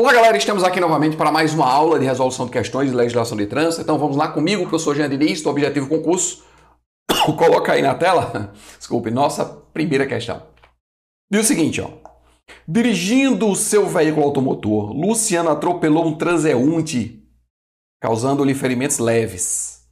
Olá, galera, estamos aqui novamente para mais uma aula de resolução de questões de legislação de trânsito. Então vamos lá comigo, professor Jean Diniz, do Objetivo Concurso. Coloca aí na tela, desculpe, nossa primeira questão. Diz o seguinte, ó. Dirigindo o seu veículo automotor, Luciano atropelou um transeunte, causando-lhe ferimentos leves.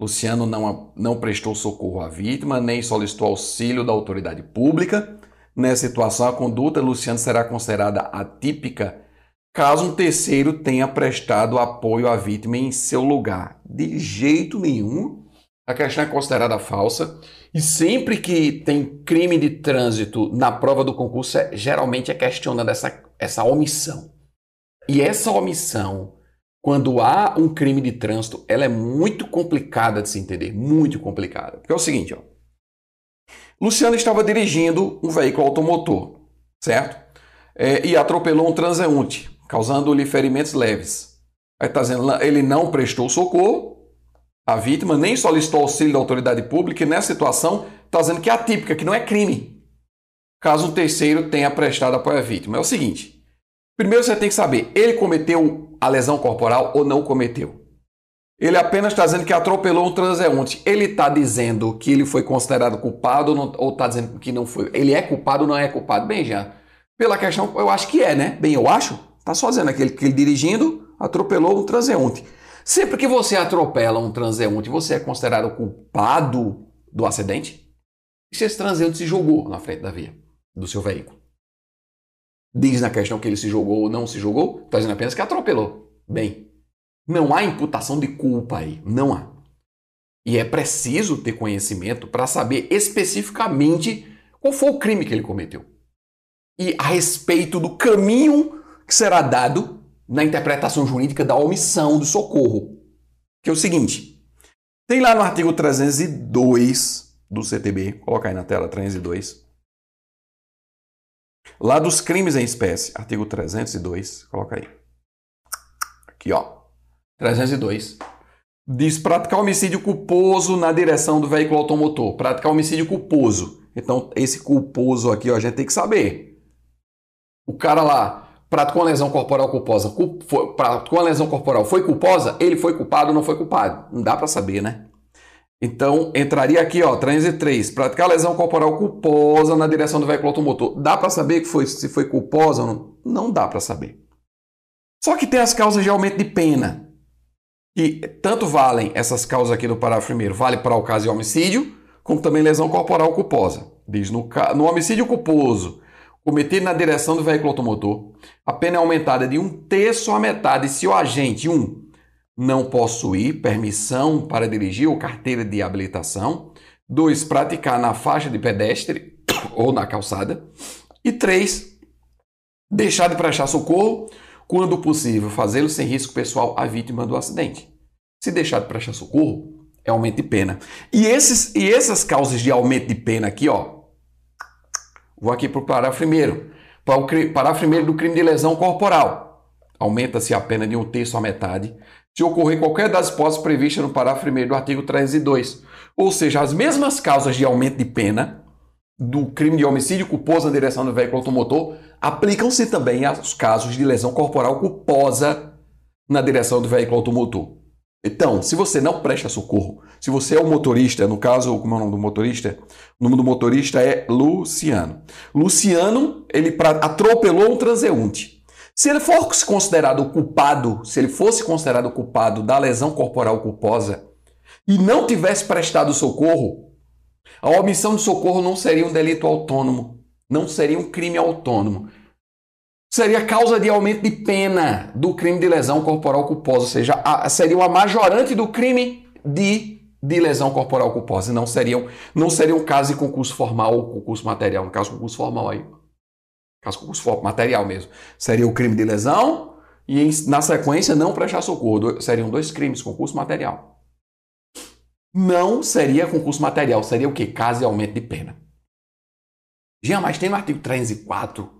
Luciano não, não prestou socorro à vítima, nem solicitou auxílio da autoridade pública. Nessa situação, a conduta Luciano será considerada atípica caso um terceiro tenha prestado apoio à vítima em seu lugar. De jeito nenhum, a questão é considerada falsa e sempre que tem crime de trânsito na prova do concurso, é, geralmente é questionada essa, essa omissão. E essa omissão, quando há um crime de trânsito, ela é muito complicada de se entender, muito complicada. Porque é o seguinte, ó. Luciano estava dirigindo um veículo automotor, certo? É, e atropelou um transeunte causando-lhe ferimentos leves. Aí está dizendo, ele não prestou socorro à vítima, nem solicitou auxílio da autoridade pública, e nessa situação está dizendo que é atípica, que não é crime. Caso um terceiro tenha prestado apoio à vítima. É o seguinte: primeiro você tem que saber, ele cometeu a lesão corporal ou não cometeu? Ele apenas está dizendo que atropelou um transeunte. Ele está dizendo que ele foi considerado culpado ou está dizendo que não foi? Ele é culpado ou não é culpado? Bem, já, pela questão, eu acho que é, né? Bem, eu acho. Só dizendo aquele que dirigindo atropelou um transeunte. Sempre que você atropela um transeunte, você é considerado culpado do acidente? E se esse transeunte se jogou na frente da via do seu veículo? Diz na questão que ele se jogou ou não se jogou, está dizendo apenas que atropelou. Bem, não há imputação de culpa aí, não há. E é preciso ter conhecimento para saber especificamente qual foi o crime que ele cometeu. E a respeito do caminho que será dado na interpretação jurídica da omissão do socorro. Que é o seguinte: tem lá no artigo 302 do CTB, coloca aí na tela 302. Lá dos crimes em espécie, artigo 302, coloca aí. Aqui, ó. 302. Diz praticar homicídio culposo na direção do veículo automotor. Praticar homicídio culposo. Então, esse culposo aqui, ó, a gente tem que saber. O cara lá praticou uma lesão corporal culposa, praticou uma lesão corporal, foi culposa? Ele foi culpado ou não foi culpado? Não dá para saber, né? Então, entraria aqui, ó, 303, praticar lesão corporal culposa na direção do veículo automotor. Dá para saber que foi, se foi culposa ou não? Não dá para saber. Só que tem as causas de aumento de pena. E tanto valem essas causas aqui do parágrafo primeiro, vale para o caso de homicídio, como também lesão corporal culposa. Diz no, no homicídio culposo, cometido na direção do veículo automotor, a pena é aumentada de um terço à metade se o agente 1 um, não possuir permissão para dirigir ou carteira de habilitação, 2. praticar na faixa de pedestre ou na calçada, e 3. deixar de prestar socorro quando possível, fazê-lo sem risco pessoal à vítima do acidente. Se deixar de prestar socorro, é aumento de pena. E, esses, e essas causas de aumento de pena aqui, ó, Vou aqui para o parágrafo primeiro. Para o parágrafo primeiro do crime de lesão corporal. Aumenta-se a pena de um terço à metade se ocorrer qualquer das hipóteses previstas no parágrafo primeiro do artigo 302. Ou seja, as mesmas causas de aumento de pena do crime de homicídio culposo na direção do veículo automotor aplicam-se também aos casos de lesão corporal culposa na direção do veículo automotor. Então, se você não presta socorro, se você é o motorista, no caso, como é o nome do motorista? O nome do motorista é Luciano. Luciano, ele atropelou um transeunte. Se ele for considerado culpado, se ele fosse considerado culpado da lesão corporal culposa e não tivesse prestado socorro, a omissão de socorro não seria um delito autônomo, não seria um crime autônomo seria causa de aumento de pena do crime de lesão corporal culposa, ou seja, a, seria uma majorante do crime de, de lesão corporal culposa. Não seriam, não seria um caso de concurso formal ou concurso material, no caso concurso formal aí. Caso concurso formal, material mesmo. Seria o crime de lesão e na sequência não prestar socorro. Seriam dois crimes, concurso material. Não seria concurso material, seria o que? Caso de aumento de pena. Já, mas tem no artigo 304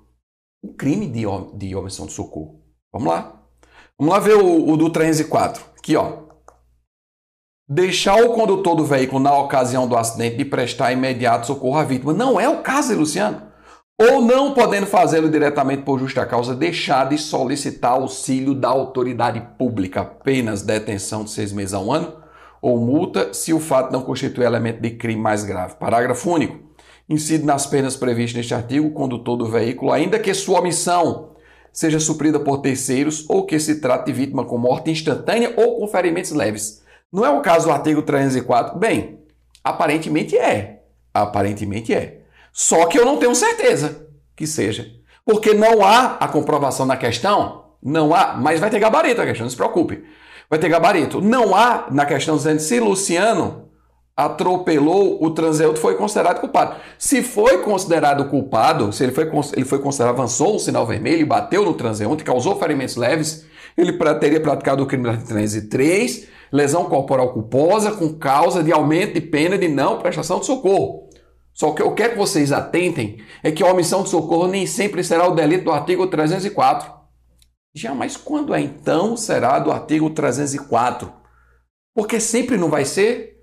um crime de, de omissão de socorro. Vamos lá. Vamos lá ver o, o do 304. Aqui, ó. Deixar o condutor do veículo, na ocasião do acidente, de prestar imediato socorro à vítima. Não é o caso, Luciano. ou não podendo fazê-lo diretamente por justa causa, deixar de solicitar auxílio da autoridade pública, apenas detenção de seis meses a um ano, ou multa se o fato não constitui elemento de crime mais grave. Parágrafo único. Incide nas penas previstas neste artigo o condutor do veículo, ainda que sua omissão seja suprida por terceiros ou que se trate de vítima com morte instantânea ou com ferimentos leves. Não é o caso do artigo 304? Bem, aparentemente é. Aparentemente é. Só que eu não tenho certeza que seja. Porque não há a comprovação na questão, não há, mas vai ter gabarito a questão, não se preocupe. Vai ter gabarito. Não há na questão dizendo se Luciano atropelou o transeunte foi considerado culpado. Se foi considerado culpado, se ele foi, ele foi considerado, avançou o sinal vermelho bateu no transeunte, causou ferimentos leves, ele teria praticado o crime de 303, lesão corporal culposa com causa de aumento de pena de não prestação de socorro. Só que eu quero que vocês atentem é que a omissão de socorro nem sempre será o delito do artigo 304. Já, mas quando é então será do artigo 304? Porque sempre não vai ser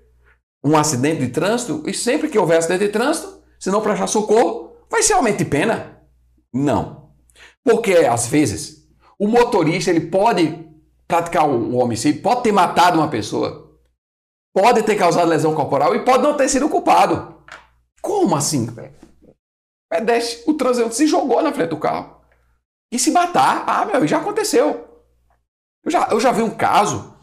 um acidente de trânsito e sempre que houver acidente de trânsito, se não prestar socorro, vai ser aumento de pena? Não. Porque às vezes o motorista ele pode praticar o homicídio, pode ter matado uma pessoa, pode ter causado lesão corporal e pode não ter sido culpado. Como assim? Pedestre, o transeunte se jogou na frente do carro. E se matar, ah, meu, já aconteceu. Eu já, eu já vi um caso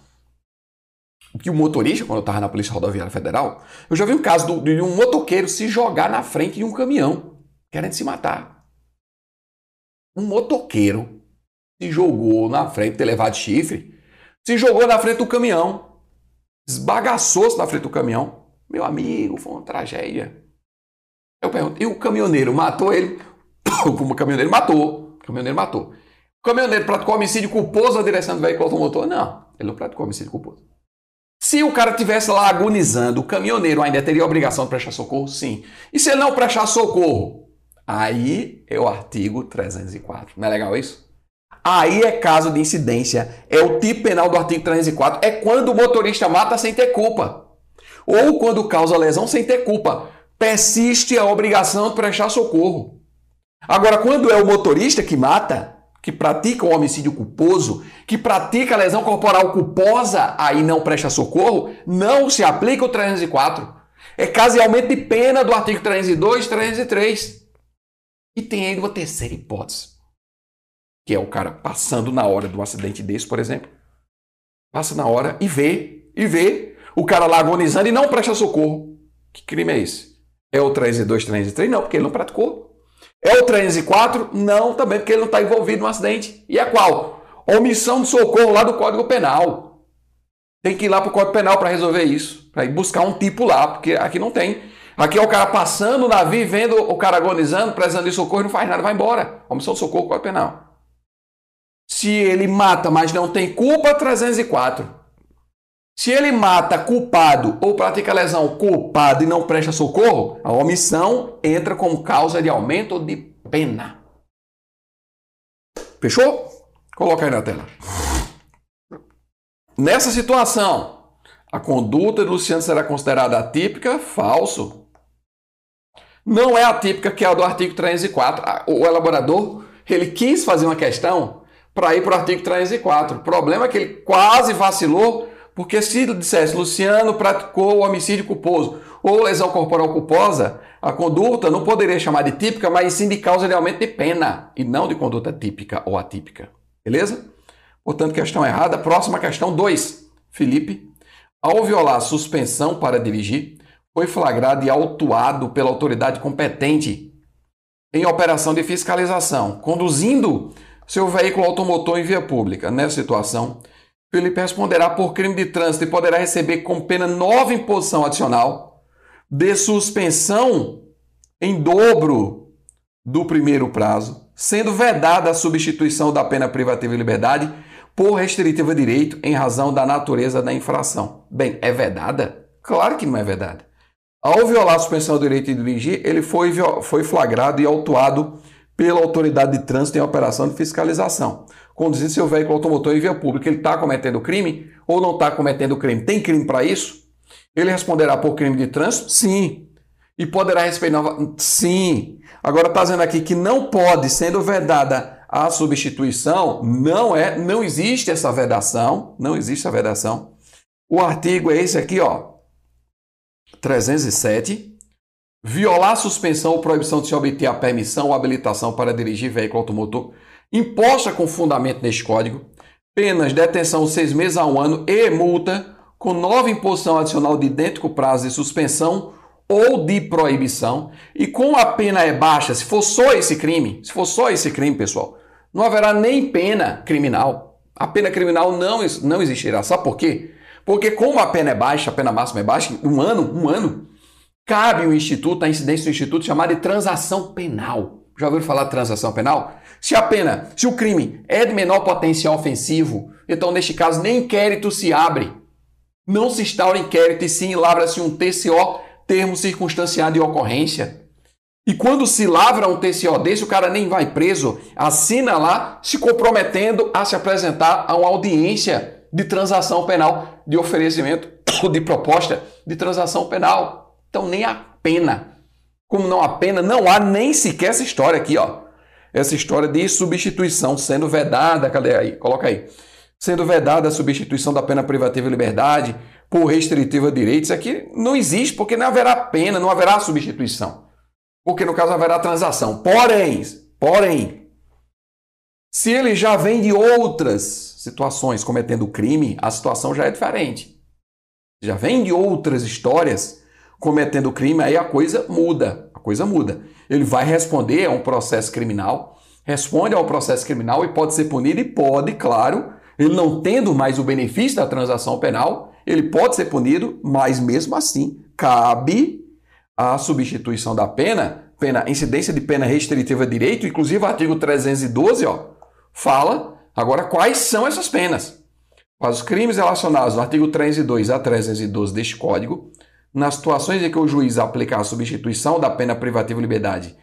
que o motorista, quando eu estava na Polícia Rodoviária Federal, eu já vi um caso do, de um motoqueiro se jogar na frente de um caminhão, querendo se matar. Um motoqueiro se jogou na frente, ter levado chifre, se jogou na frente do caminhão, esbagaçou-se na frente do caminhão. Meu amigo, foi uma tragédia. Eu pergunto, e o caminhoneiro matou ele? O caminhoneiro matou. O caminhoneiro matou. O caminhoneiro praticou homicídio culposo na direção do veículo automotor? Não, ele não praticou homicídio culposo. Se o cara tivesse lá agonizando, o caminhoneiro ainda teria a obrigação de prestar socorro? Sim. E se ele não prestar socorro? Aí é o artigo 304. Não é legal isso? Aí é caso de incidência. É o tipo penal do artigo 304. É quando o motorista mata sem ter culpa. Ou quando causa lesão sem ter culpa persiste a obrigação de prestar socorro. Agora, quando é o motorista que mata, que pratica o homicídio culposo, que pratica lesão corporal culposa, aí não presta socorro, não se aplica o 304. É caso de aumento de pena do artigo 302 e 303. E tem ainda uma terceira hipótese, que é o cara passando na hora um acidente desse, por exemplo. Passa na hora e vê, e vê o cara lá agonizando e não presta socorro. Que crime é esse? É o 302, 303? Não, porque ele não praticou. É o 304? Não, também porque ele não está envolvido no acidente. E é qual? Omissão de socorro lá do Código Penal. Tem que ir lá para o Código Penal para resolver isso. Para ir buscar um tipo lá, porque aqui não tem. Aqui é o cara passando o navio, vendo o cara agonizando, precisando de socorro e não faz nada, vai embora. Omissão de socorro, Código Penal. Se ele mata, mas não tem culpa, 304. Se ele mata culpado ou pratica lesão culpado e não presta socorro, a omissão entra como causa de aumento de pena. Fechou? Coloca aí na tela. Nessa situação, a conduta de Luciano será considerada atípica? Falso. Não é atípica que é a do artigo 304. O elaborador, ele quis fazer uma questão para ir para o artigo 304. O problema é que ele quase vacilou porque se dissesse Luciano praticou homicídio culposo ou lesão corporal culposa, a conduta não poderia chamar de típica, mas sim de causa de aumento de pena e não de conduta típica ou atípica. Beleza? Portanto, questão errada. Próxima questão 2. Felipe, ao violar a suspensão para dirigir, foi flagrado e autuado pela autoridade competente em operação de fiscalização, conduzindo seu veículo automotor em via pública. Nessa situação, Felipe responderá por crime de trânsito e poderá receber com pena nova imposição adicional de suspensão em dobro do primeiro prazo, sendo vedada a substituição da pena privativa de liberdade por restritiva de direito em razão da natureza da infração. Bem, é vedada? Claro que não é vedada. Ao violar a suspensão do direito de dirigir, ele foi, foi flagrado e autuado pela autoridade de trânsito em operação de fiscalização conduzindo seu veículo automotor em via pública, ele está cometendo crime ou não está cometendo crime? Tem crime para isso? Ele responderá por crime de trânsito? Sim. E poderá nova. Sim. Agora está dizendo aqui que não pode, sendo vedada a substituição, não é, não existe essa vedação, não existe a vedação. O artigo é esse aqui, ó. 307. Violar suspensão ou proibição de se obter a permissão ou habilitação para dirigir veículo automotor imposta com fundamento neste código, penas detenção seis meses a um ano e multa com nova imposição adicional de idêntico prazo de suspensão ou de proibição, e com a pena é baixa, se for só esse crime, se for só esse crime, pessoal, não haverá nem pena criminal. A pena criminal não, não existirá. Sabe por quê? Porque como a pena é baixa, a pena máxima é baixa, um ano, um ano, cabe o instituto, a incidência do instituto chamada de transação penal. Já ouviram falar de transação penal? Se a pena, se o crime é de menor potencial ofensivo, então neste caso nem inquérito se abre. Não se instaura inquérito e sim lavra-se um TCO, termo circunstanciado de ocorrência. E quando se lavra um TCO desse, o cara nem vai preso, assina lá, se comprometendo a se apresentar a uma audiência de transação penal, de oferecimento ou de proposta de transação penal. Então nem a pena. Como não há pena, não há nem sequer essa história aqui, ó. Essa história de substituição sendo vedada, cadê aí? Coloca aí. Sendo vedada a substituição da pena privativa de liberdade por restritiva de direitos, aqui não existe, porque não haverá pena, não haverá substituição. Porque no caso haverá transação. Porém, porém, se ele já vem de outras situações cometendo crime, a situação já é diferente. Já vem de outras histórias cometendo crime, aí a coisa muda. A coisa muda. Ele vai responder a um processo criminal, responde ao processo criminal e pode ser punido e pode, claro, ele não tendo mais o benefício da transação penal, ele pode ser punido, mas mesmo assim cabe a substituição da pena, pena incidência de pena restritiva de direito, inclusive o artigo 312, ó, fala agora quais são essas penas. Para os crimes relacionados no artigo 302 a 312 deste Código, nas situações em que o juiz aplicar a substituição da pena privativa de liberdade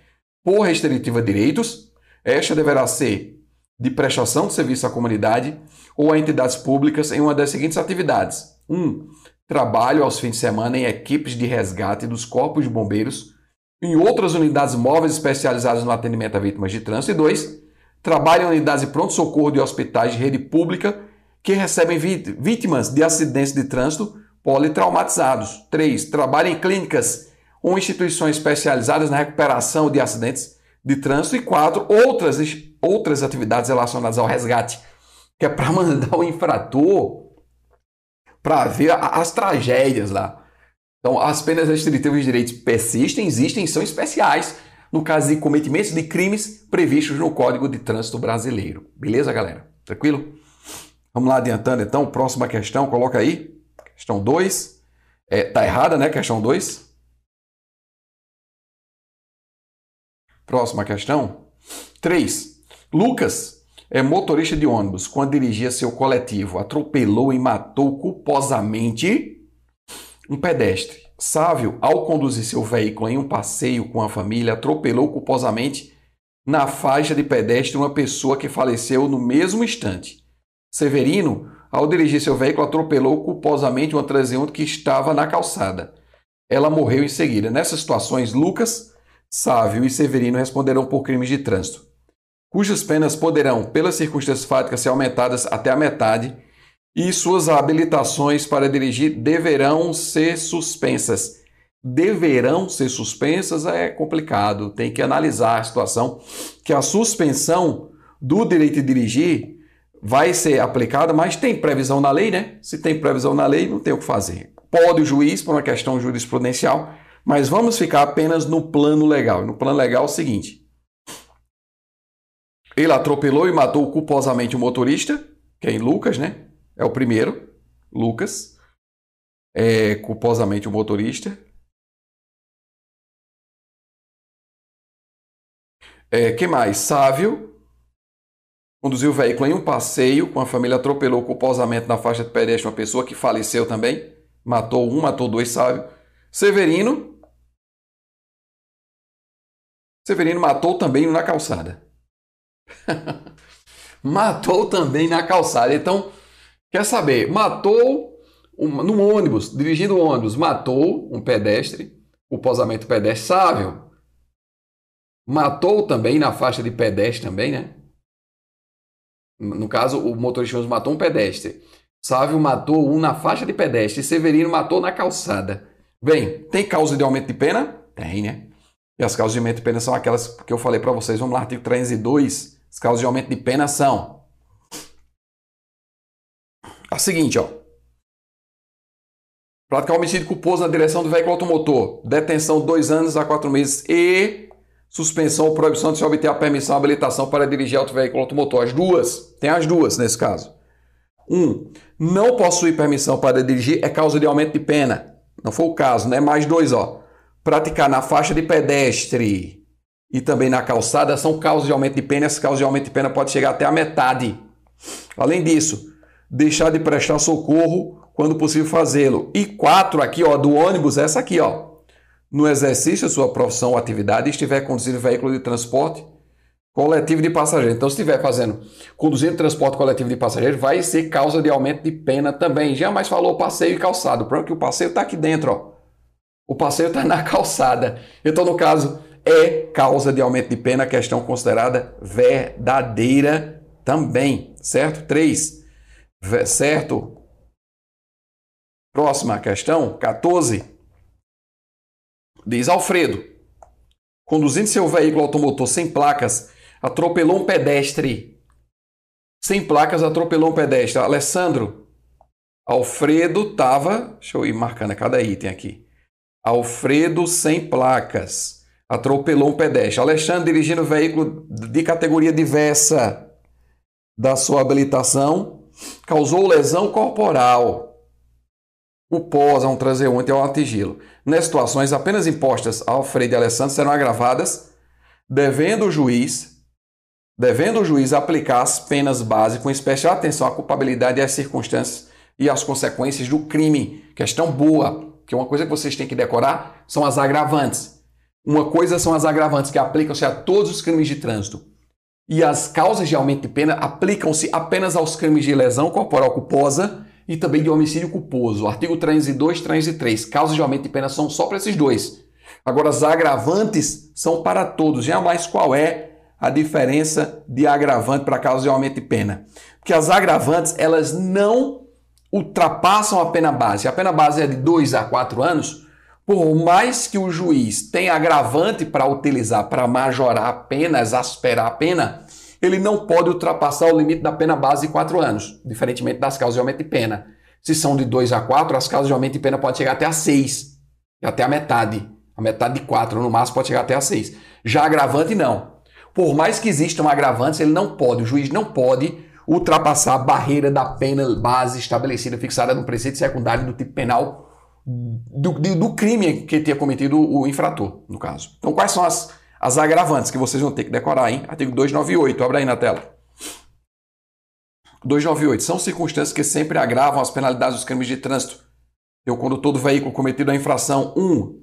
por restritiva de direitos, esta deverá ser de prestação de serviço à comunidade ou a entidades públicas em uma das seguintes atividades: 1. Um, trabalho aos fins de semana em equipes de resgate dos corpos de bombeiros, em outras unidades móveis especializadas no atendimento a vítimas de trânsito. E 2. Trabalho em unidades de pronto-socorro de hospitais de rede pública que recebem vítimas de acidentes de trânsito politraumatizados. 3. Trabalho em clínicas ou instituições especializadas na recuperação de acidentes de trânsito. E 4. Outras, outras atividades relacionadas ao resgate, que é para mandar o infrator para ver as tragédias lá. Então, as penas restritivas de direitos persistem, existem são especiais no caso de cometimentos de crimes previstos no Código de Trânsito Brasileiro. Beleza, galera? Tranquilo? Vamos lá adiantando então, próxima questão, coloca aí. Questão 2. É, tá errada, né? Questão 2. Próxima questão. 3. Lucas é motorista de ônibus, quando dirigia seu coletivo, atropelou e matou culposamente um pedestre. Sávio, ao conduzir seu veículo em um passeio com a família, atropelou culposamente na faixa de pedestre uma pessoa que faleceu no mesmo instante. Severino, ao dirigir seu veículo, atropelou culposamente uma transeunte que estava na calçada. Ela morreu em seguida. Nessas situações, Lucas, Sávio e Severino responderão por crimes de trânsito cujas penas poderão, pelas circunstâncias fáticas, ser aumentadas até a metade, e suas habilitações para dirigir deverão ser suspensas. Deverão ser suspensas é complicado, tem que analisar a situação, que a suspensão do direito de dirigir vai ser aplicada, mas tem previsão na lei, né? Se tem previsão na lei, não tem o que fazer. Pode o juiz, por uma questão jurisprudencial, mas vamos ficar apenas no plano legal. No plano legal é o seguinte: ele atropelou e matou culposamente o motorista, quem? Lucas, né? É o primeiro, Lucas. É, culposamente o motorista. É, que mais? Sávio conduziu o veículo em um passeio com a família, atropelou culposamente na faixa de pedestre uma pessoa que faleceu também. Matou um, matou dois, Sávio. Severino. Severino matou também um na calçada. matou também na calçada. Então, quer saber? Matou um, num ônibus, dirigindo o ônibus, matou um pedestre o pedestre Sávio. Matou também na faixa de pedestre também, né? No caso, o motorista matou um pedestre. Sávio matou um na faixa de pedestre. Severino matou na calçada. Bem, tem causa de aumento de pena? Tem, né? E as causas de aumento de pena são aquelas que eu falei para vocês. Vamos lá, artigo 302. As causas de aumento de pena são a seguinte, ó. Praticar homicídio culposo na direção do veículo automotor. Detenção dois anos a quatro meses e suspensão ou proibição de se obter a permissão ou habilitação para dirigir outro veículo automotor. As duas. Tem as duas nesse caso. Um, não possuir permissão para dirigir é causa de aumento de pena. Não foi o caso, né? Mais dois, ó. Praticar na faixa de pedestre e também na calçada são causas de aumento de pena. Essa causa de aumento de pena pode chegar até a metade. Além disso, deixar de prestar socorro quando possível fazê-lo. E quatro aqui, ó, do ônibus, essa aqui, ó. No exercício de sua profissão ou atividade, estiver conduzindo veículo de transporte coletivo de passageiros. Então, se estiver fazendo, conduzindo transporte coletivo de passageiros, vai ser causa de aumento de pena também. Jamais falou passeio e calçado. O problema é que o passeio está aqui dentro, ó. O passeio está na calçada. Então, no caso, é causa de aumento de pena, questão considerada verdadeira também, certo? 3. Certo? Próxima questão, 14. Diz Alfredo, conduzindo seu veículo automotor sem placas, atropelou um pedestre. Sem placas, atropelou um pedestre. Alessandro, Alfredo estava. Deixa eu ir marcando cada item aqui. Alfredo sem placas. Atropelou um pedestre. Alexandre dirigindo veículo de categoria diversa da sua habilitação causou lesão corporal o pós a um transeunte ou atingi-lo. Nas situações apenas impostas ao Alfredo e Alessandro serão agravadas, devendo o juiz, devendo o juiz aplicar as penas base com especial atenção à culpabilidade e às circunstâncias e às consequências do crime. Questão boa, que uma coisa que vocês têm que decorar são as agravantes. Uma coisa são as agravantes que aplicam-se a todos os crimes de trânsito. E as causas de aumento de pena aplicam-se apenas aos crimes de lesão corporal culposa e também de homicídio culposo. Artigo 302, 303. Causas de aumento de pena são só para esses dois. Agora, as agravantes são para todos. Jamais qual é a diferença de agravante para causa de aumento de pena? Porque as agravantes, elas não ultrapassam a pena base. A pena base é de 2 a 4 anos. Por mais que o juiz tenha agravante para utilizar para majorar a pena, exasperar a pena, ele não pode ultrapassar o limite da pena base de 4 anos, diferentemente das causas de aumento de pena. Se são de 2 a 4, as causas de aumento de pena podem chegar até a 6, até a metade. A metade de 4, no máximo, pode chegar até a 6. Já agravante, não. Por mais que existam agravantes, ele não pode, o juiz não pode ultrapassar a barreira da pena base estabelecida, fixada no preceito secundário do tipo penal do, do, crime que tenha cometido o infrator, no caso. Então, quais são as as agravantes que vocês vão ter que decorar, hein? Artigo 298, abre aí na tela. 298. São circunstâncias que sempre agravam as penalidades dos crimes de trânsito. Eu, quando todo veículo cometido a infração 1, um,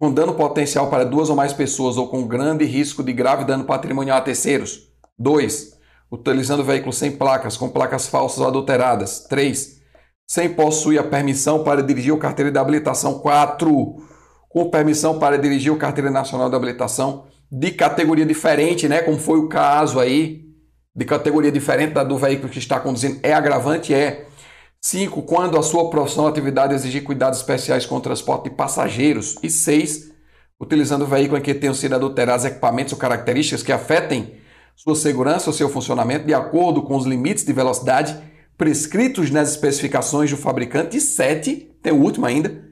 com dano potencial para duas ou mais pessoas ou com grande risco de grave dano patrimonial a terceiros. 2. Utilizando veículos sem placas, com placas falsas ou adulteradas. 3. Sem possuir a permissão para dirigir o carteira de habilitação. 4 com permissão para dirigir o Carteira Nacional de Habilitação de categoria diferente, né? Como foi o caso aí, de categoria diferente da do veículo que está conduzindo, é agravante? É. 5. Quando a sua profissão ou atividade exigir cuidados especiais com o transporte de passageiros. E 6. Utilizando o veículo em que tenham sido adulterados equipamentos ou características que afetem sua segurança ou seu funcionamento de acordo com os limites de velocidade prescritos nas especificações do fabricante. E 7. Tem o último ainda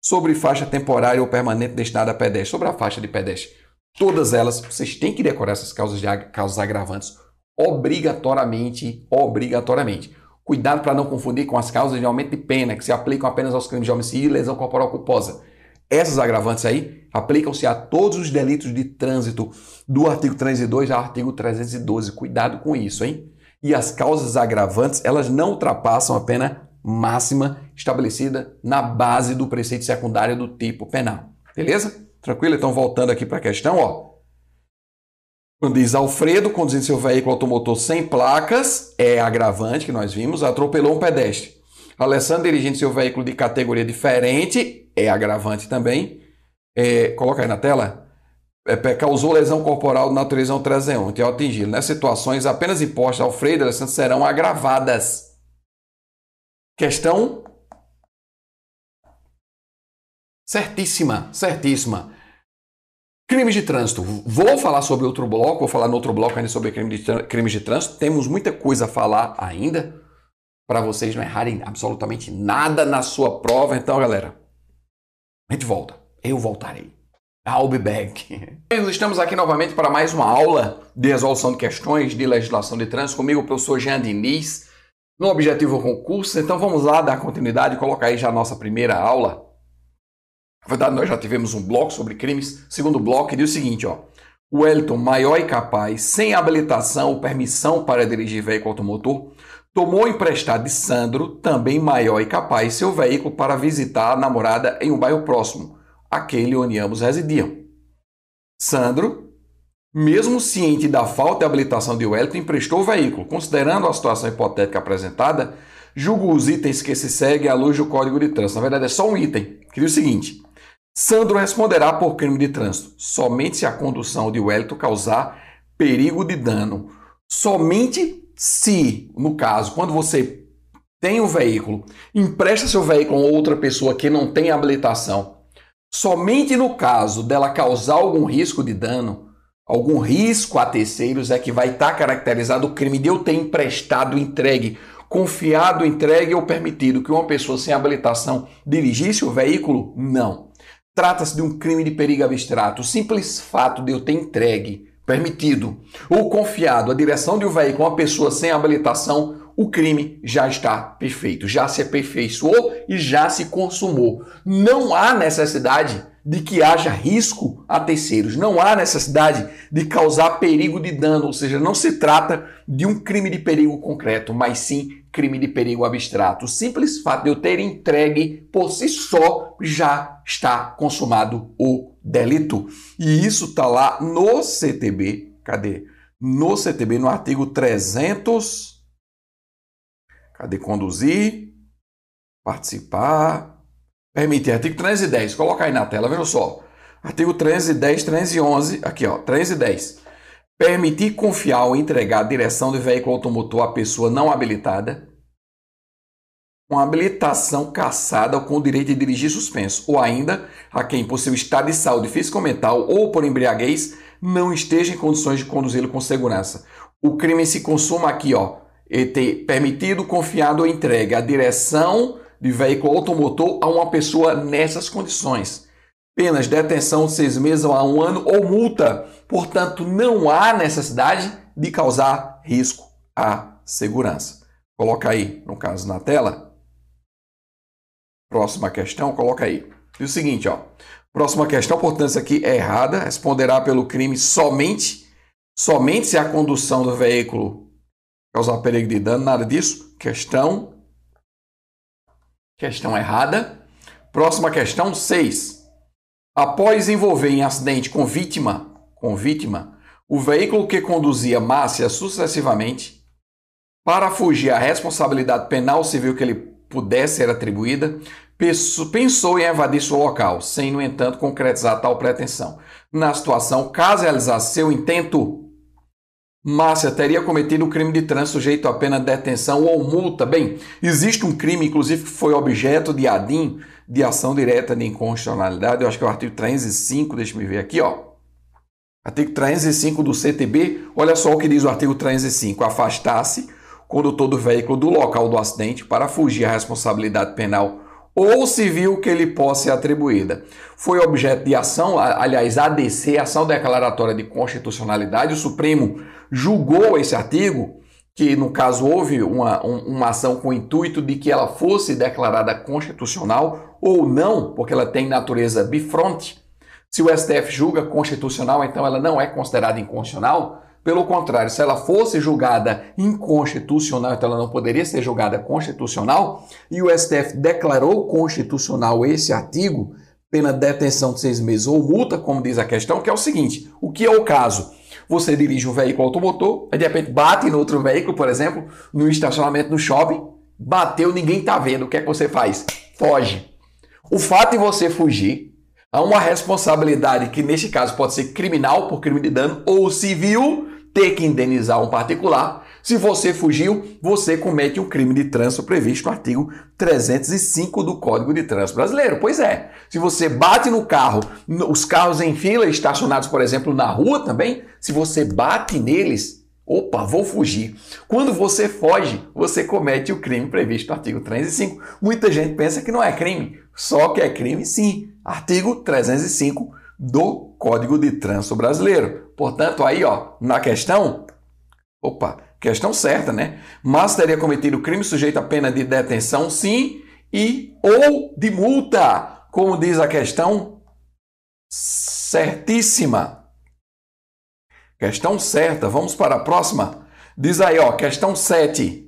sobre faixa temporária ou permanente destinada a pedestre, sobre a faixa de pedestre. Todas elas, vocês têm que decorar essas causas, de, causas agravantes obrigatoriamente, obrigatoriamente. Cuidado para não confundir com as causas de aumento de pena, que se aplicam apenas aos crimes de homicídio e lesão corporal culposa. Essas agravantes aí aplicam-se a todos os delitos de trânsito do artigo 302 ao artigo 312. Cuidado com isso, hein? E as causas agravantes, elas não ultrapassam a pena máxima estabelecida na base do preceito secundário do tipo penal. Beleza? Tranquilo? Então, voltando aqui para a questão, ó. Quando diz Alfredo, conduzindo seu veículo automotor sem placas, é agravante, que nós vimos, atropelou um pedestre. Alessandro, dirigindo seu veículo de categoria diferente, é agravante também. é, coloca aí na tela, é, causou lesão corporal de natureza não transeunte ao atingi-lo. Nessas situações, apenas impostas ao freio da serão agravadas. Questão certíssima, certíssima. Crimes de trânsito. Vou falar sobre outro bloco, vou falar no outro bloco ainda sobre crime de, crimes de trânsito. Temos muita coisa a falar ainda para vocês não errarem absolutamente nada na sua prova. Então, galera, a gente volta. Eu voltarei. I'll be back. Estamos aqui novamente para mais uma aula de resolução de questões de legislação de trânsito. Comigo, o professor Jean Diniz, no Objetivo Concurso. Então, vamos lá dar continuidade e colocar aí já a nossa primeira aula. Na verdade, nós já tivemos um bloco sobre crimes. Segundo bloco, diz o seguinte, ó. Wellington, maior e capaz, sem habilitação ou permissão para dirigir veículo automotor, tomou emprestado de Sandro, também maior e capaz, seu veículo para visitar a namorada em um bairro próximo, aquele onde ambos residiam. Sandro, mesmo ciente da falta de habilitação de Wellington, emprestou o veículo. Considerando a situação hipotética apresentada, julgo os itens que se seguem à luz do Código de Trânsito. Na verdade, é só um item, que diz o seguinte. Sandro responderá por crime de trânsito somente se a condução de Wellington causar perigo de dano. Somente se, no caso, quando você tem um veículo, empresta seu veículo a outra pessoa que não tem habilitação, somente no caso dela causar algum risco de dano, algum risco a terceiros, é que vai estar caracterizado o crime de eu ter emprestado, entregue, confiado, entregue ou permitido que uma pessoa sem habilitação dirigisse o veículo? Não. Trata-se de um crime de perigo abstrato. O simples fato de eu ter entregue permitido ou confiado a direção de um veículo a uma pessoa sem habilitação, o crime já está perfeito, já se aperfeiçoou e já se consumou. Não há necessidade de que haja risco a terceiros, não há necessidade de causar perigo de dano, ou seja, não se trata de um crime de perigo concreto, mas sim crime de perigo abstrato. O simples fato de eu ter entregue por si só já está consumado o delito. E isso está lá no CTB. Cadê? No CTB, no artigo 300. Cadê conduzir? Participar. Permitir. Artigo 310. Coloca aí na tela, veja só. Artigo 310, 311. Aqui, ó. 310. Permitir confiar ou entregar a direção do veículo automotor à pessoa não habilitada com habilitação caçada ou com direito de dirigir suspenso, ou ainda a quem, por seu estado de saúde físico mental ou por embriaguez, não esteja em condições de conduzi-lo com segurança. O crime se consuma aqui, ó, e ter permitido, confiado ou entregue a direção de veículo automotor a uma pessoa nessas condições. Penas de detenção de seis meses a um ano ou multa. Portanto, não há necessidade de causar risco à segurança. Coloca aí, no caso, na tela, Próxima questão, coloca aí. E o seguinte, ó. Próxima questão, portanto, isso aqui é errada. Responderá pelo crime somente, somente se a condução do veículo causar perigo de dano, nada disso. Questão. Questão errada. Próxima questão, 6. Após envolver em acidente com vítima, com vítima, o veículo que conduzia Márcia sucessivamente, para fugir à responsabilidade penal civil que ele pudesse ser atribuída, pensou em evadir-se o local, sem, no entanto, concretizar tal pretensão. Na situação, caso realizasse seu intento, Márcia teria cometido o crime de trânsito sujeito a pena de detenção ou multa. Bem, existe um crime, inclusive, que foi objeto de ADIM, de ação direta de inconstitucionalidade, eu acho que é o artigo 305, deixa eu ver aqui, ó. Artigo 305 do CTB, olha só o que diz o artigo 305, afastar-se condutor do veículo do local do acidente para fugir à responsabilidade penal ou civil que lhe possa ser atribuída. Foi objeto de ação, aliás, ADC, ação declaratória de constitucionalidade. O Supremo julgou esse artigo, que no caso houve uma, uma ação com o intuito de que ela fosse declarada constitucional ou não, porque ela tem natureza bifronte. Se o STF julga constitucional, então ela não é considerada inconstitucional. Pelo contrário, se ela fosse julgada inconstitucional, então ela não poderia ser julgada constitucional, e o STF declarou constitucional esse artigo, pena de detenção de seis meses ou multa, como diz a questão, que é o seguinte: o que é o caso? Você dirige um veículo automotor, aí de repente bate no outro veículo, por exemplo, no estacionamento do shopping, bateu, ninguém está vendo, o que é que você faz? Foge. O fato de você fugir Há uma responsabilidade que, neste caso, pode ser criminal por crime de dano ou civil, ter que indenizar um particular. Se você fugiu, você comete um crime de trânsito previsto no artigo 305 do Código de Trânsito Brasileiro. Pois é, se você bate no carro, os carros em fila estacionados, por exemplo, na rua também, se você bate neles, opa, vou fugir. Quando você foge, você comete o crime previsto no artigo 305. Muita gente pensa que não é crime, só que é crime sim. Artigo 305 do Código de Trânsito Brasileiro. Portanto, aí, ó, na questão, opa, questão certa, né? Mas teria cometido crime sujeito a pena de detenção, sim, e ou de multa, como diz a questão certíssima. Questão certa. Vamos para a próxima. Diz aí, ó, questão 7.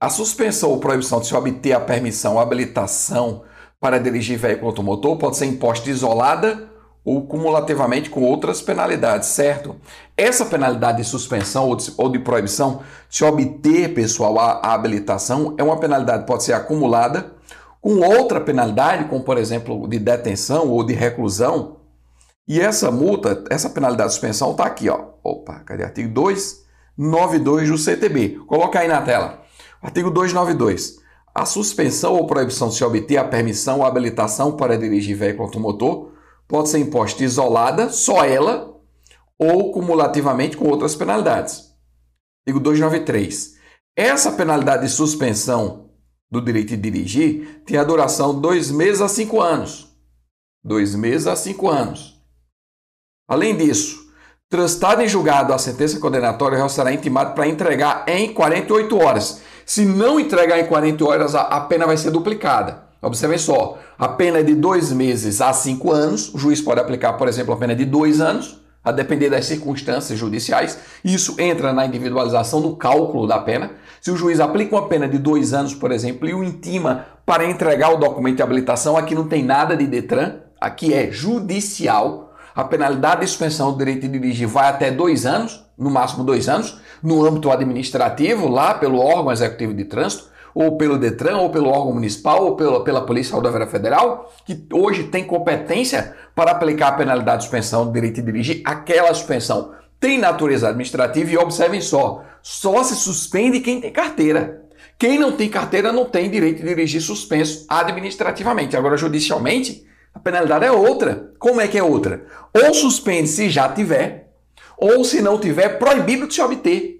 A suspensão ou proibição de se obter a permissão ou habilitação para dirigir veículo automotor pode ser imposta isolada ou cumulativamente com outras penalidades, certo? Essa penalidade de suspensão ou de, ou de proibição de obter, pessoal, a, a, habilitação é uma penalidade pode ser acumulada com outra penalidade, como por exemplo de detenção ou de reclusão. E essa multa, essa penalidade de suspensão está aqui, ó. Opa, cadê? Artigo 292 do CTB. Coloca aí na tela. Artigo 292. A suspensão ou proibição de se obter a permissão ou habilitação para dirigir veículo automotor pode ser imposta isolada, só ela, ou cumulativamente com outras penalidades. Artigo 293. Essa penalidade de suspensão do direito de dirigir tem a duração de dois meses a cinco anos. Dois meses a cinco anos. Além disso, transitado em julgado a sentença condenatória, o réu será intimado para entregar em 48 horas se não entregar em 40 horas, a pena vai ser duplicada. Observem só, a pena é de dois meses a cinco anos. O juiz pode aplicar, por exemplo, a pena de dois anos, a depender das circunstâncias judiciais. Isso entra na individualização do cálculo da pena. Se o juiz aplica uma pena de dois anos, por exemplo, e o intima para entregar o documento de habilitação, aqui não tem nada de Detran, aqui é judicial. A penalidade de suspensão do direito de dirigir vai até dois anos, no máximo dois anos no âmbito administrativo, lá pelo órgão executivo de trânsito, ou pelo Detran, ou pelo órgão municipal, ou pela, pela Polícia Rodoviária Federal, que hoje tem competência para aplicar a penalidade de suspensão do direito de dirigir, aquela suspensão tem natureza administrativa e observem só, só se suspende quem tem carteira. Quem não tem carteira não tem direito de dirigir suspenso administrativamente. Agora, judicialmente, a penalidade é outra. Como é que é outra? Ou suspende se já tiver, ou se não tiver, proibido de se obter.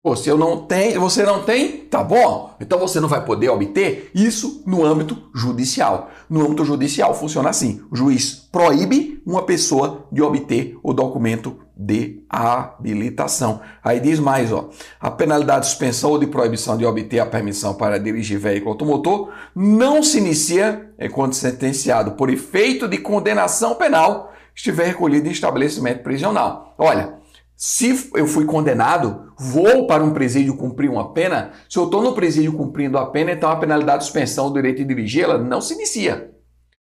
Pô, se eu não tenho, você não tem, tá bom? Então você não vai poder obter isso no âmbito judicial. No âmbito judicial funciona assim: o juiz proíbe uma pessoa de obter o documento de habilitação. Aí diz mais, ó, a penalidade de suspensão ou de proibição de obter a permissão para dirigir veículo automotor não se inicia enquanto sentenciado por efeito de condenação penal estiver recolhido em estabelecimento prisional. Olha, se eu fui condenado, vou para um presídio cumprir uma pena, se eu estou no presídio cumprindo a pena, então a penalidade de suspensão do direito de dirigir, ela não se inicia.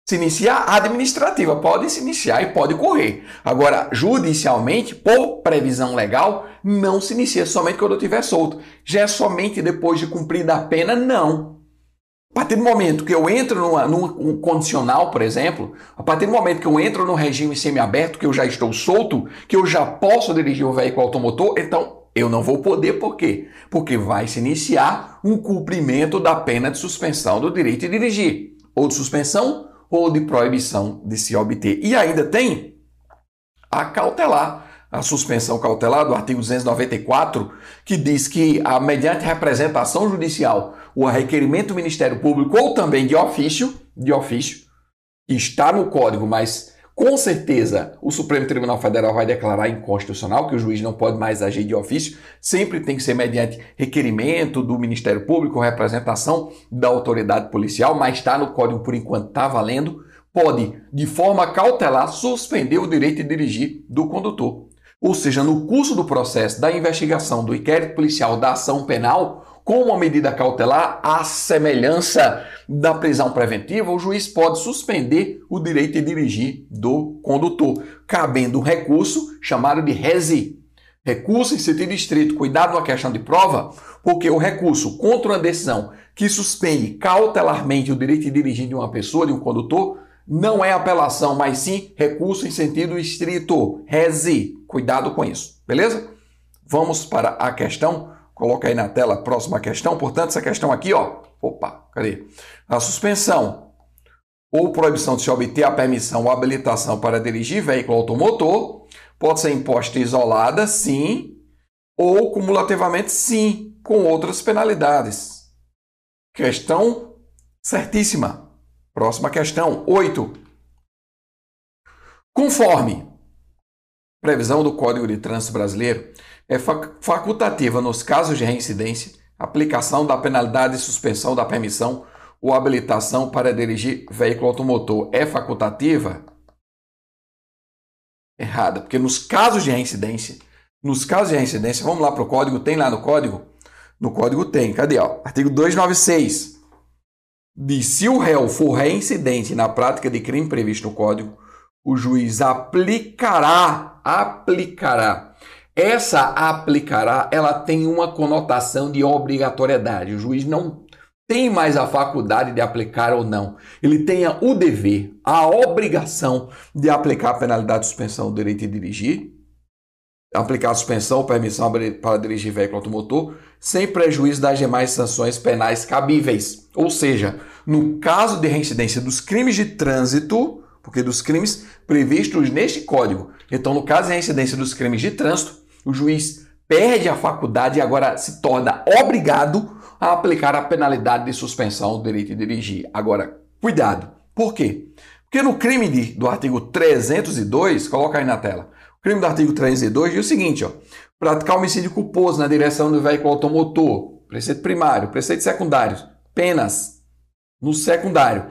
Se inicia administrativa, pode se iniciar e pode correr. Agora, judicialmente, por previsão legal, não se inicia somente quando eu estiver solto. Já é somente depois de cumprida a pena? Não. A partir do momento que eu entro numa, num condicional, por exemplo, a partir do momento que eu entro no regime semiaberto, que eu já estou solto, que eu já posso dirigir o veículo automotor, então eu não vou poder, por quê? Porque vai se iniciar um cumprimento da pena de suspensão do direito de dirigir, ou de suspensão ou de proibição de se obter. E ainda tem a cautelar, a suspensão cautelar do artigo 294, que diz que, a, mediante representação judicial o requerimento do Ministério Público ou também de ofício, de ofício, está no código, mas com certeza o Supremo Tribunal Federal vai declarar inconstitucional que o juiz não pode mais agir de ofício, sempre tem que ser mediante requerimento do Ministério Público, representação da autoridade policial, mas está no código por enquanto, está valendo, pode, de forma cautelar, suspender o direito de dirigir do condutor. Ou seja, no curso do processo da investigação do inquérito policial da ação penal, com uma medida cautelar, à semelhança da prisão preventiva, o juiz pode suspender o direito de dirigir do condutor, cabendo um recurso chamado de resi. Recurso em sentido estrito, cuidado na questão de prova, porque o recurso contra uma decisão que suspende cautelarmente o direito de dirigir de uma pessoa, de um condutor, Não é apelação, mas sim recurso em sentido estrito. Reze. Cuidado com isso, beleza? Vamos para a questão. Coloca aí na tela a próxima questão. Portanto, essa questão aqui, ó. Opa, cadê? A suspensão ou proibição de se obter a permissão ou habilitação para dirigir veículo automotor pode ser imposta isolada, sim, ou cumulativamente, sim, com outras penalidades. Questão certíssima. Próxima questão, 8. Conforme previsão do Código de Trânsito Brasileiro, é facultativa nos casos de reincidência aplicação da penalidade de suspensão da permissão ou habilitação para dirigir veículo automotor. É facultativa? Errada, porque nos casos de reincidência, nos casos de reincidência, vamos lá para o código, tem lá no código? No código tem, cadê? Ó? Artigo 296 de se o réu for reincidente na prática de crime previsto no Código, o juiz aplicará, aplicará. Essa aplicará, ela tem uma conotação de obrigatoriedade. O juiz não tem mais a faculdade de aplicar ou não. Ele tem o dever, a obrigação de aplicar a penalidade de suspensão do direito de dirigir, aplicar a suspensão ou permissão para dirigir veículo automotor, sem prejuízo das demais sanções penais cabíveis. Ou seja, no caso de reincidência dos crimes de trânsito, porque dos crimes previstos neste código, então no caso de reincidência dos crimes de trânsito, o juiz perde a faculdade e agora se torna obrigado a aplicar a penalidade de suspensão do direito de dirigir. Agora, cuidado. Por quê? Porque no crime de, do artigo 302, coloca aí na tela, o crime do artigo 302 diz o seguinte, ó, praticar homicídio culposo na direção do veículo automotor, preceito primário, preceito secundário, penas no secundário,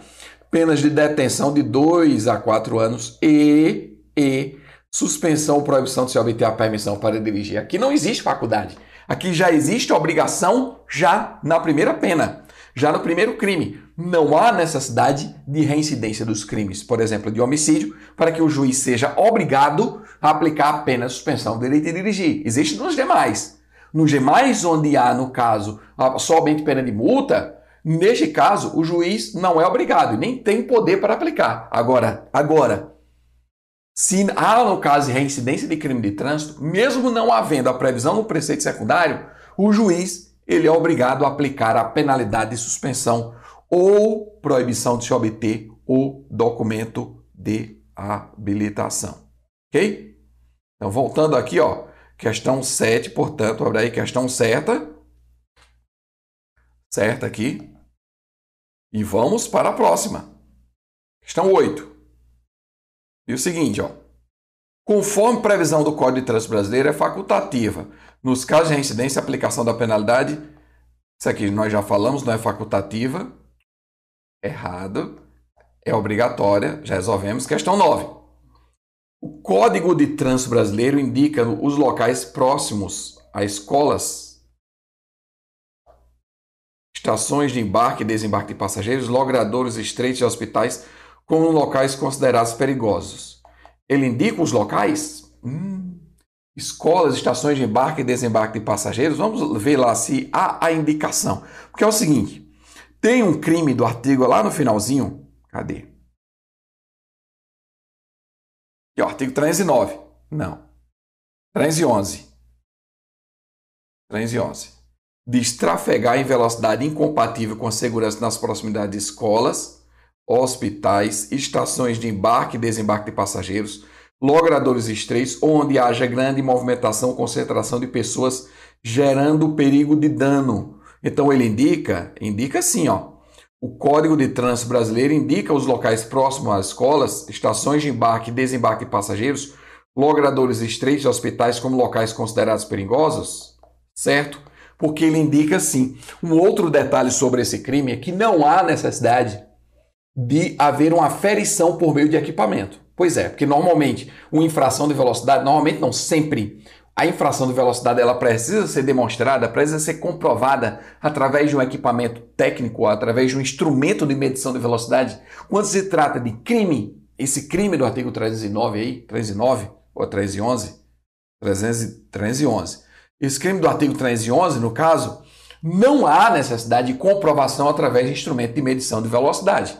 penas de detenção de 2 a 4 anos e, e suspensão proibição de se obter a permissão para dirigir. Aqui não existe faculdade. Aqui já existe obrigação já na primeira pena, já no primeiro crime. Não há necessidade de reincidência dos crimes, por exemplo, de homicídio, para que o juiz seja obrigado a aplicar a pena de suspensão do direito de dirigir. Existe nos demais. Nos demais, onde há, no caso, somente pena de multa, neste caso, o juiz não é obrigado e nem tem poder para aplicar. Agora, agora, se há, no caso reincidência de crime de trânsito, mesmo não havendo a previsão no preceito secundário, o juiz ele é obrigado a aplicar a penalidade de suspensão ou proibição de se obter o documento de habilitação. Ok? Então, voltando aqui, ó, questão 7, portanto, abre aí questão certa. Certa aqui. E vamos para a próxima. Questão 8. E o seguinte, ó. Conforme previsão do Código de Trânsito Brasileiro, é facultativa. Nos casos de reincidência, a aplicação da penalidade, isso aqui nós já falamos, não é facultativa. Errado. É obrigatória. Já resolvemos. Questão 9. O Código de Trânsito Brasileiro indica os locais próximos a escolas, estações de embarque e desembarque de passageiros, logradouros estreitos e hospitais como locais considerados perigosos. Ele indica os locais? Hum, escolas, estações de embarque e desembarque de passageiros. Vamos ver lá se há a indicação. Porque é o seguinte: tem um crime do artigo lá no finalzinho. Cadê? Aqui, ó, artigo 309. Não. 311. 311. Diz trafegar em velocidade incompatível com a segurança nas proximidades de escolas, hospitais, estações de embarque e desembarque de passageiros, logradores estreitos, onde haja grande movimentação, concentração de pessoas, gerando perigo de dano. Então ele indica, indica assim, ó, o Código de Trânsito Brasileiro indica os locais próximos às escolas, estações de embarque e desembarque de passageiros, logradores estreitos hospitais como locais considerados perigosos? Certo? Porque ele indica sim. Um outro detalhe sobre esse crime é que não há necessidade de haver uma aferição por meio de equipamento. Pois é, porque normalmente uma infração de velocidade, normalmente não sempre, a infração de velocidade ela precisa ser demonstrada, precisa ser comprovada através de um equipamento técnico, através de um instrumento de medição de velocidade. Quando se trata de crime, esse crime do artigo 309 aí, 309 ou 311, 311. Esse crime do artigo 311, no caso, não há necessidade de comprovação através de instrumento de medição de velocidade.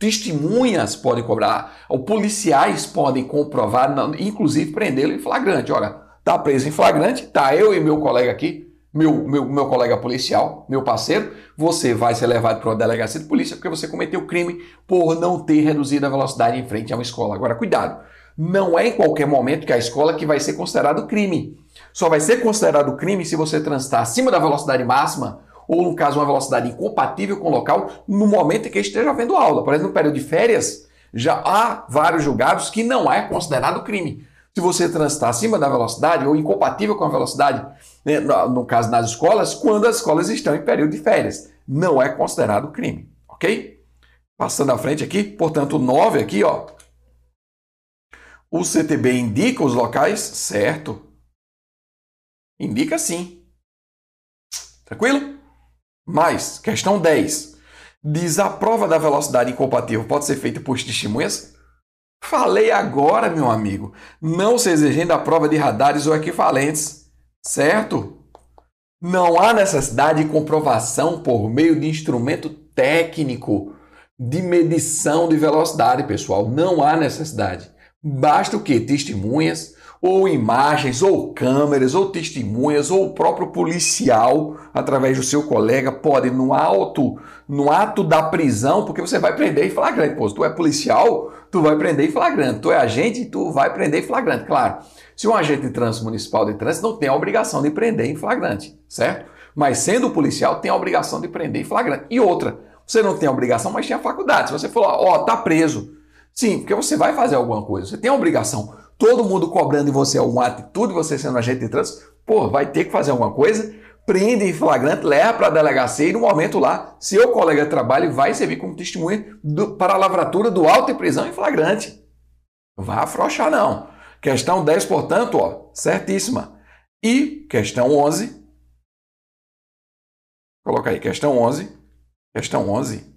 Testemunhas podem cobrar, ou policiais podem comprovar, inclusive prendê-lo em flagrante. Olha, tá preso em flagrante, tá eu e meu colega aqui, meu, meu, meu colega policial, meu parceiro, você vai ser levado para uma delegacia de polícia porque você cometeu crime por não ter reduzido a velocidade em frente a uma escola. Agora, cuidado, não é em qualquer momento que a escola que vai ser considerado crime. Só vai ser considerado crime se você transitar acima da velocidade máxima ou, no caso, uma velocidade incompatível com o local no momento em que esteja havendo aula. Por exemplo, no período de férias, já há vários julgados que não é considerado crime. Se você transitar acima da velocidade ou incompatível com a velocidade, né, no caso nas escolas, quando as escolas estão em período de férias, não é considerado crime, ok? Passando à frente aqui, portanto, o 9 aqui, ó. O CTB indica os locais, certo? Indica sim. Tranquilo? Mais, questão 10. Diz a prova da velocidade incompatível pode ser feita por testemunhas? Falei agora, meu amigo. Não se exigendo a prova de radares ou equivalentes, certo? Não há necessidade de comprovação por meio de instrumento técnico de medição de velocidade, pessoal. Não há necessidade. Basta o que? Testemunhas, ou imagens, ou câmeras, ou testemunhas, ou o próprio policial, através do seu colega, pode, no auto, no ato da prisão, porque você vai prender em flagrante. Pô, se tu é policial, tu vai prender em flagrante. Tu é agente, tu vai prender em flagrante. Claro, se um agente de trânsito municipal de trânsito não tem a obrigação de prender em flagrante, certo? Mas sendo policial, tem a obrigação de prender em flagrante. E outra, você não tem a obrigação, mas tem a faculdade. Se você falar, ó, oh, tá preso. Sim, porque você vai fazer alguma coisa, você tem a obrigação todo mundo cobrando de você alguma atitude, você sendo agente de trânsito, pô, vai ter que fazer alguma coisa, prende em flagrante, leva para a delegacia e no momento lá, seu colega de trabalho vai servir como testemunha do, para a lavratura do auto de prisão em flagrante. Vai afrouxar não. Questão 10, portanto, ó, certíssima. E questão 11. Coloca aí, questão 11. Questão 11.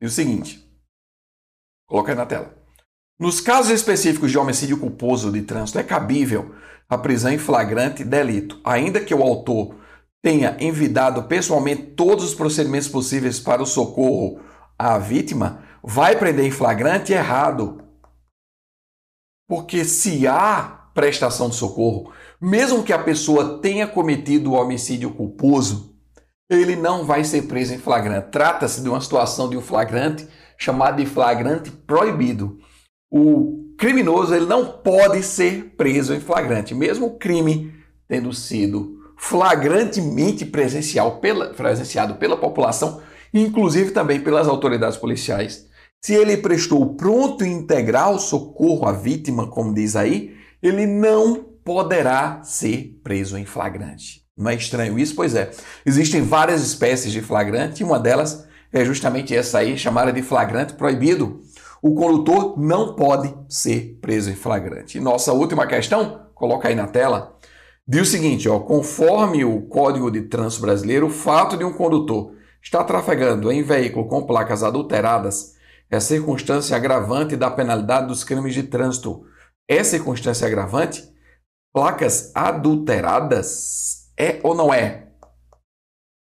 E o seguinte. Coloca aí na tela. Nos casos específicos de homicídio culposo de trânsito, é cabível a prisão em flagrante delito, ainda que o autor tenha envidado pessoalmente todos os procedimentos possíveis para o socorro à vítima, vai prender em flagrante errado. Porque se há prestação de socorro, mesmo que a pessoa tenha cometido o homicídio culposo, ele não vai ser preso em flagrante. Trata-se de uma situação de um flagrante chamado de flagrante proibido o criminoso ele não pode ser preso em flagrante, mesmo o crime tendo sido flagrantemente presencial pela, presenciado pela população, inclusive também pelas autoridades policiais. Se ele prestou pronto e integral socorro à vítima, como diz aí, ele não poderá ser preso em flagrante. Não é estranho isso? Pois é. Existem várias espécies de flagrante e uma delas é justamente essa aí, chamada de flagrante proibido o condutor não pode ser preso em flagrante. Nossa última questão, coloca aí na tela, diz o seguinte, ó, conforme o Código de Trânsito Brasileiro, o fato de um condutor estar trafegando em veículo com placas adulteradas é circunstância agravante da penalidade dos crimes de trânsito. É circunstância agravante? Placas adulteradas? É ou não é?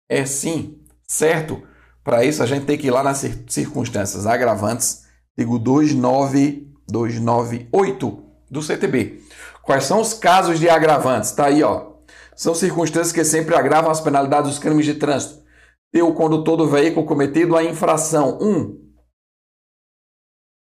É sim, certo? Para isso a gente tem que ir lá nas circunstâncias agravantes artigo 29298 do CTB. Quais são os casos de agravantes? Está aí, ó. São circunstâncias que sempre agravam as penalidades dos crimes de trânsito. Ter o condutor do veículo cometido a infração 1. Um,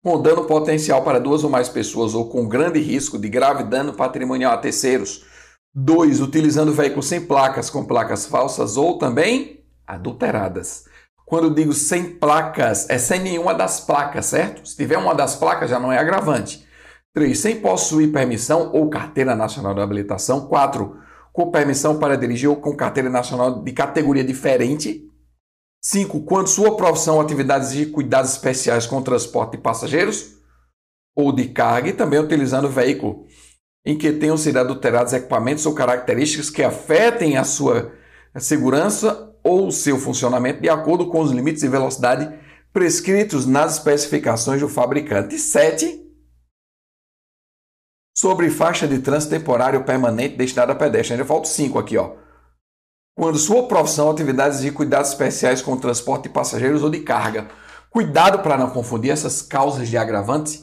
com dano potencial para duas ou mais pessoas ou com grande risco de grave dano patrimonial a terceiros. 2. Utilizando veículos sem placas, com placas falsas ou também adulteradas. Quando digo sem placas, é sem nenhuma das placas, certo? Se tiver uma das placas, já não é agravante. 3. Sem possuir permissão ou carteira nacional de habilitação. 4. Com permissão para dirigir ou com carteira nacional de categoria diferente. 5. Quando sua profissão ou atividade exige cuidados especiais com transporte de passageiros ou de carga e também utilizando veículo em que tenham sido adulterados equipamentos ou características que afetem a sua segurança ou seu funcionamento de acordo com os limites de velocidade prescritos nas especificações do fabricante. 7. Sobre faixa de trânsito temporário permanente destinada a pedestre. Ainda falta 5 aqui, ó. Quando sua profissão atividades de cuidados especiais com o transporte de passageiros ou de carga. Cuidado para não confundir essas causas de agravantes,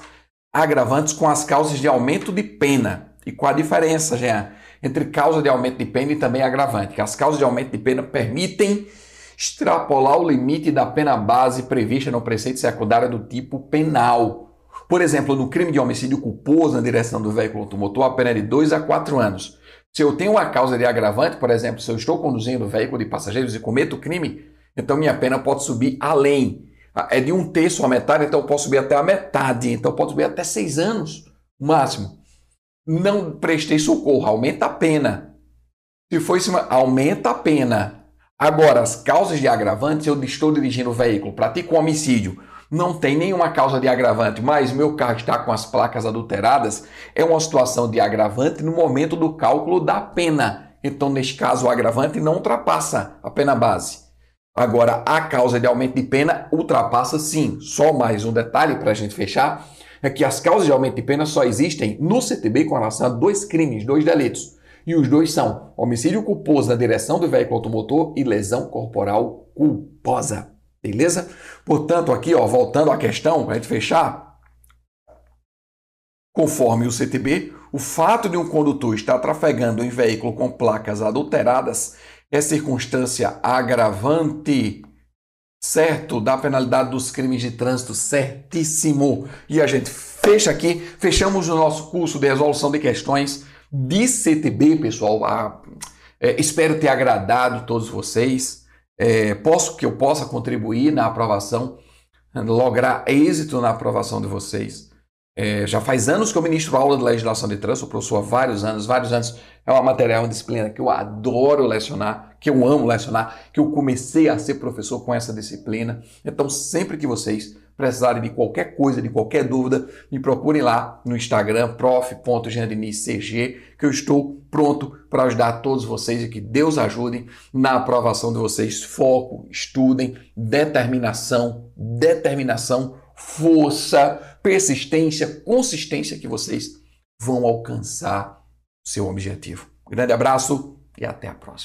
agravantes com as causas de aumento de pena. E qual a diferença, Jean, entre causa de aumento de pena e também agravante? Que as causas de aumento de pena permitem extrapolar o limite da pena base prevista no preceito secundário do tipo penal. Por exemplo, no crime de homicídio culposo na direção do veículo automotor, a pena é de 2 a 4 anos. Se eu tenho uma causa de agravante, por exemplo, se eu estou conduzindo um veículo de passageiros e cometo crime, então minha pena pode subir além. É de um terço a metade, então eu posso subir até a metade. Então eu posso subir até seis anos, máximo. Não prestei socorro, aumenta a pena. Se em cima, aumenta a pena. Agora, as causas de agravante, eu estou dirigindo o veículo, pratico um homicídio, não tem nenhuma causa de agravante, mas meu carro está com as placas adulteradas, é uma situação de agravante no momento do cálculo da pena. Então, neste caso, o agravante não ultrapassa a pena base. Agora, a causa de aumento de pena ultrapassa sim. Só mais um detalhe para a gente fechar: é que as causas de aumento de pena só existem no CTB com relação a dois crimes, dois delitos. E os dois são homicídio culposo na direção do veículo automotor e lesão corporal culposa. Beleza? Portanto, aqui, ó, voltando à questão, para a gente fechar, conforme o CTB, o fato de um condutor estar trafegando em veículo com placas adulteradas é circunstância agravante, certo? Da penalidade dos crimes de trânsito, certíssimo. E a gente fecha aqui, fechamos o nosso curso de resolução de questões de CTB, pessoal. Ah, é, espero ter agradado todos vocês é, posso que eu possa contribuir na aprovação, lograr êxito na aprovação de vocês. É, já faz anos que eu ministro aula de legislação de trânsito, professor há vários anos, vários anos. É uma matéria, uma disciplina que eu adoro lecionar, que eu amo lecionar, que eu comecei a ser professor com essa disciplina. Então, sempre que vocês precisarem de qualquer coisa, de qualquer dúvida, me procurem lá no Instagram, prof.jandenicg, que eu estou pronto para ajudar todos vocês e que Deus ajude na aprovação de vocês. Foco, estudem, determinação, determinação, força, persistência, consistência que vocês vão alcançar o seu objetivo. grande abraço e até a próxima.